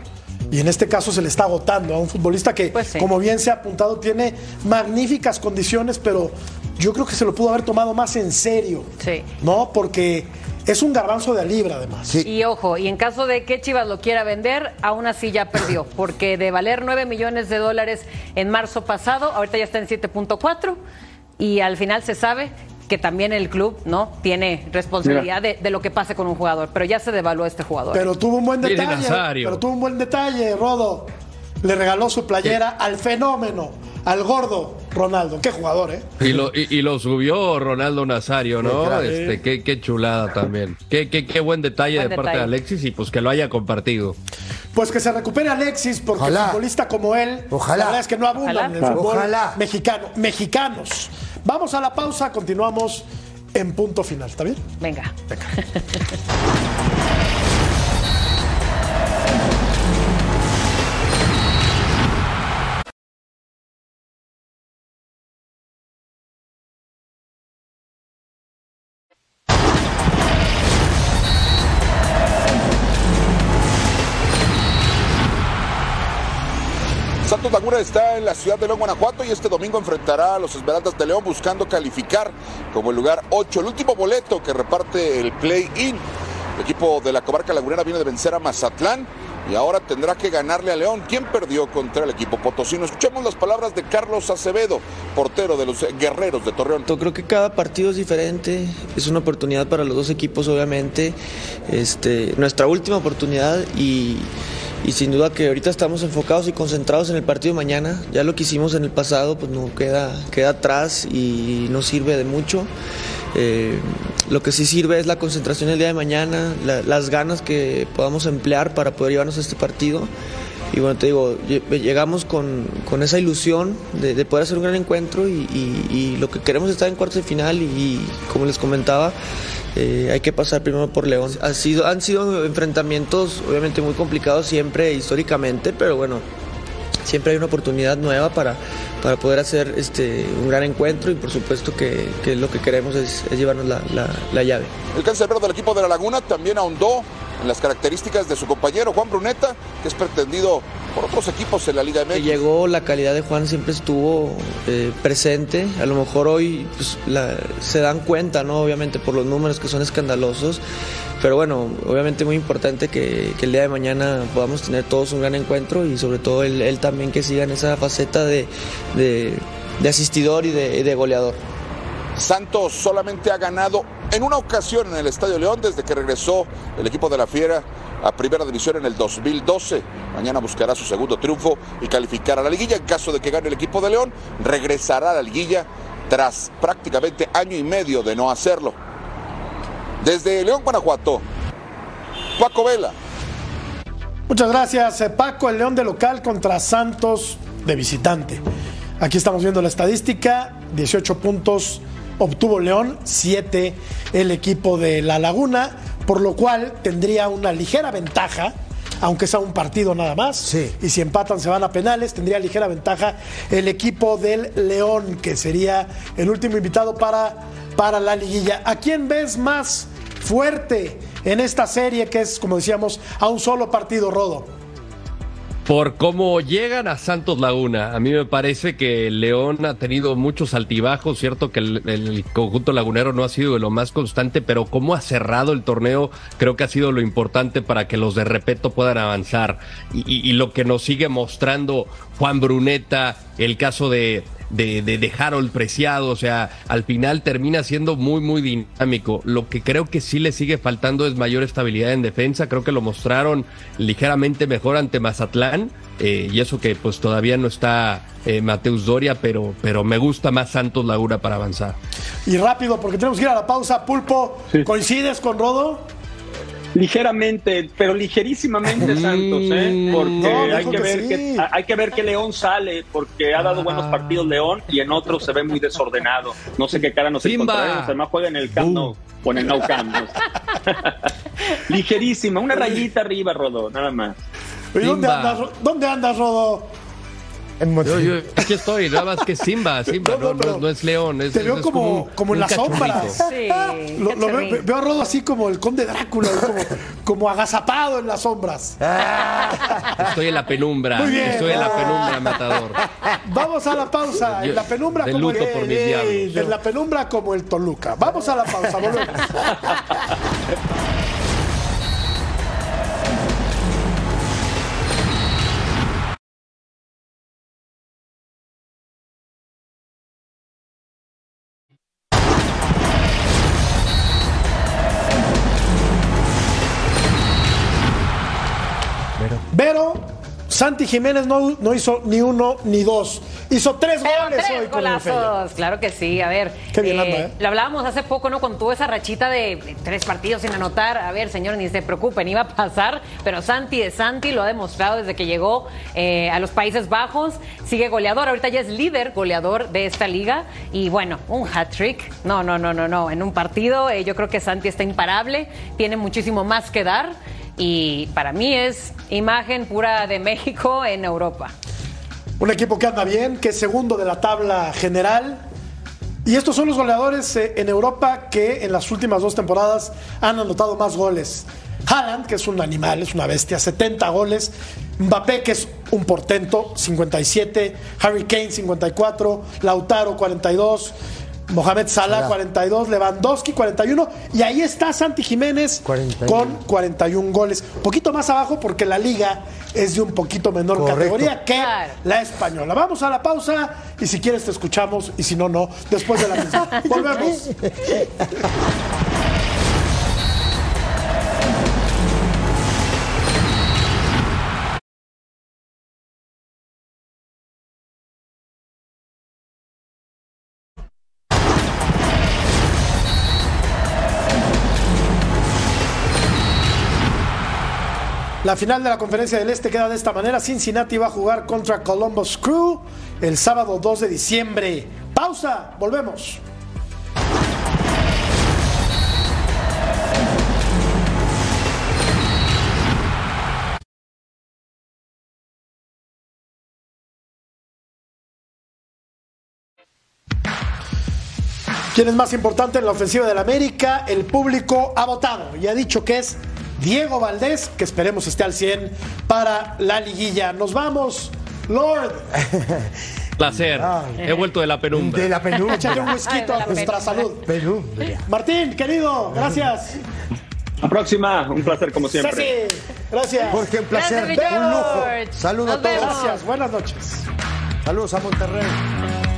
Y en este caso se le está agotando a un futbolista que, pues como bien se ha apuntado, tiene magníficas condiciones, pero yo creo que se lo pudo haber tomado más en serio. Sí. ¿No? Porque es un garbanzo de libra, además. Y ojo, y en caso de que Chivas lo quiera vender, aún así ya perdió, porque de valer 9 millones de dólares en marzo pasado, ahorita ya está en 7.4 y al final se sabe que también el club no tiene responsabilidad de, lo que pase con un jugador, pero ya se devaluó este jugador. Pero tuvo un buen detalle, pero tuvo un buen detalle, Rodo. Le regaló su playera al fenómeno, al gordo Ronaldo. Qué jugador, ¿eh? Y lo, y, lo subió Ronaldo Nazario, ¿no? Este, qué, qué, chulada también. Qué, qué, qué buen detalle de parte de Alexis y pues que lo haya compartido. Pues que se recupere Alexis, porque un futbolista como él, Ojalá. la verdad es que no abundan en el fútbol mexicano. Mexicanos. Vamos a la pausa, continuamos en punto final. ¿Está bien? Venga. Venga. (laughs) Está en la ciudad de León, Guanajuato y este domingo enfrentará a los Esmeraldas de León buscando calificar como el lugar 8, el último boleto que reparte el play-in. El equipo de la comarca lagunera viene de vencer a Mazatlán y ahora tendrá que ganarle a León, quien perdió contra el equipo potosino. Escuchemos las palabras de Carlos Acevedo, portero de los Guerreros de Torreón. Yo creo que cada partido es diferente, es una oportunidad para los dos equipos, obviamente. Este, nuestra última oportunidad y y sin duda que ahorita estamos enfocados y concentrados en el partido de mañana. Ya lo que hicimos en el pasado pues no queda, queda atrás y no sirve de mucho. Eh, lo que sí sirve es la concentración el día de mañana, las ganas que podamos emplear para poder llevarnos a este partido. Y bueno, te digo, llegamos con, esa ilusión de, poder hacer un gran encuentro y, y, lo que queremos es estar en cuartos de final y como les comentaba, eh, hay que pasar primero por León. Ha sido, han sido enfrentamientos obviamente muy complicados siempre históricamente, pero bueno, siempre hay una oportunidad nueva para, para poder hacer este, un gran encuentro y por supuesto que, lo que queremos es, llevarnos la, la, llave. El cancerbero del equipo de la Laguna también ahondó en las características de su compañero Juan Bruneta, que es pretendido por otros equipos en la Liga MX. Llegó, la calidad de Juan siempre estuvo eh, presente. A lo mejor hoy pues, se dan cuenta, ¿no? Obviamente por los números que son escandalosos. Pero bueno, obviamente muy importante que, el día de mañana podamos tener todos un gran encuentro y sobre todo él, también que siga en esa faceta de, asistidor y de goleador. Santos solamente ha ganado en una ocasión en el Estadio León desde que regresó el equipo de la Fiera a Primera División en el 2012. Mañana buscará su segundo triunfo y calificar a la liguilla. En caso de que gane el equipo de León, regresará a la liguilla tras prácticamente año y medio de no hacerlo. Desde León, Guanajuato, Paco Vela. Muchas gracias, eh, Paco. El León de local contra Santos de visitante. Aquí estamos viendo la estadística, 18 puntos obtuvo León, 7 el equipo de La Laguna. por lo cual tendría una ligera ventaja aunque sea un partido nada más. Y si empatan se van a penales, tendría ligera ventaja el equipo del León, que sería el último invitado para, para la liguilla. ¿A quién ves más fuerte en esta serie que es, como decíamos, a un solo partido, Rodo? Por cómo llegan a Santos Laguna, a mí me parece que León ha tenido muchos altibajos, cierto que el, conjunto lagunero no ha sido de lo más constante, pero cómo ha cerrado el torneo creo que ha sido lo importante para que los de Repeto puedan avanzar. y lo que nos sigue mostrando Juan Bruneta, el caso de, de, de, Harold Preciado, o sea, al final termina siendo muy, muy dinámico. Lo que creo que sí le sigue faltando es mayor estabilidad en defensa, creo que lo mostraron ligeramente mejor ante Mazatlán, eh, y eso que pues todavía no está eh, Mateus Doria, pero, pero me gusta más Santos Laguna para avanzar. Y rápido, porque tenemos que ir a la pausa, Pulpo, ¿coincides con Rodo? Ligeramente, pero ligerísimamente Santos, ¿eh? Porque hay, que ver que, hay que ver que León sale, porque ha dado buenos partidos León y en otros se ve muy desordenado. No sé qué cara nos encontraremos, además juega en el Camp Nou, o en el Nou Camp. Ligerísima, una rayita arriba, Rodo, nada más. ¿Dónde andas, ¿Dónde andas, Rodo? Yo, yo, aquí estoy, nada más que Simba, (laughs) Simba, no, no, es León. Es, te veo como, como, en las sombras. Sí, (laughs) lo, veo, veo, a Rodo así como el conde Drácula, como, como agazapado en las sombras. (laughs) Estoy en la penumbra, Muy bien. estoy en la penumbra, matador. Vamos a la pausa, en la penumbra como el, por mis En la penumbra como el Toluca. Vamos a la pausa, volvemos. Santi Jiménez no, no, hizo ni uno ni dos. Hizo tres goles tres hoy golazos, claro que sí. A ver, Qué bien anda, ¿eh? lo hablábamos hace poco, ¿no? Con tuvo esa rachita de tres partidos sin anotar. A ver, señor, ni se preocupen, iba a pasar. Pero Santi de Santi lo ha demostrado desde que llegó eh, a los Países Bajos. Sigue goleador, ahorita ya es líder goleador de esta liga. Y bueno, un hat-trick. No, no, no, no, no. En un partido eh, yo creo que Santi está imparable. Tiene muchísimo más que dar y para mí es imagen pura de México en Europa. Un equipo que anda bien, que es segundo de la tabla general. Y estos son los goleadores eh, en Europa que en las últimas dos temporadas han anotado más goles. Haaland, que es un animal, es una bestia, 70 goles. Mbappé, que es un portento, 57. Harry Kane, 54. Lautaro, 42. Mohamed Salah, 42, Lewandowski 41 y ahí está Santi Jiménez con 41 goles. Poquito más abajo porque la liga es de un poquito menor Correcto. categoría que la española. Vamos a la pausa y si quieres te escuchamos y si no, no, después de la misma. (laughs) Volvemos. (laughs) La final de la Conferencia del Este queda de esta manera. Cincinnati va a jugar contra Columbus Crew el sábado 2 de diciembre. Pausa, volvemos. ¿Quién es más importante en la ofensiva del América? El público ha votado y ha dicho que es Diego Valdés, que esperemos esté al 100 para la liguilla. Nos vamos, Lord. (laughs) Placer. He vuelto de la penumbra. De la penumbra. Échale un whisky a nuestra salud. Penumbra. Martín, querido, gracias. La próxima, un placer como siempre. Ceci, gracias. Jorge, un placer. Gracias, un lujo. Saludos a todos. Gracias, buenas noches. Saludos a Monterrey.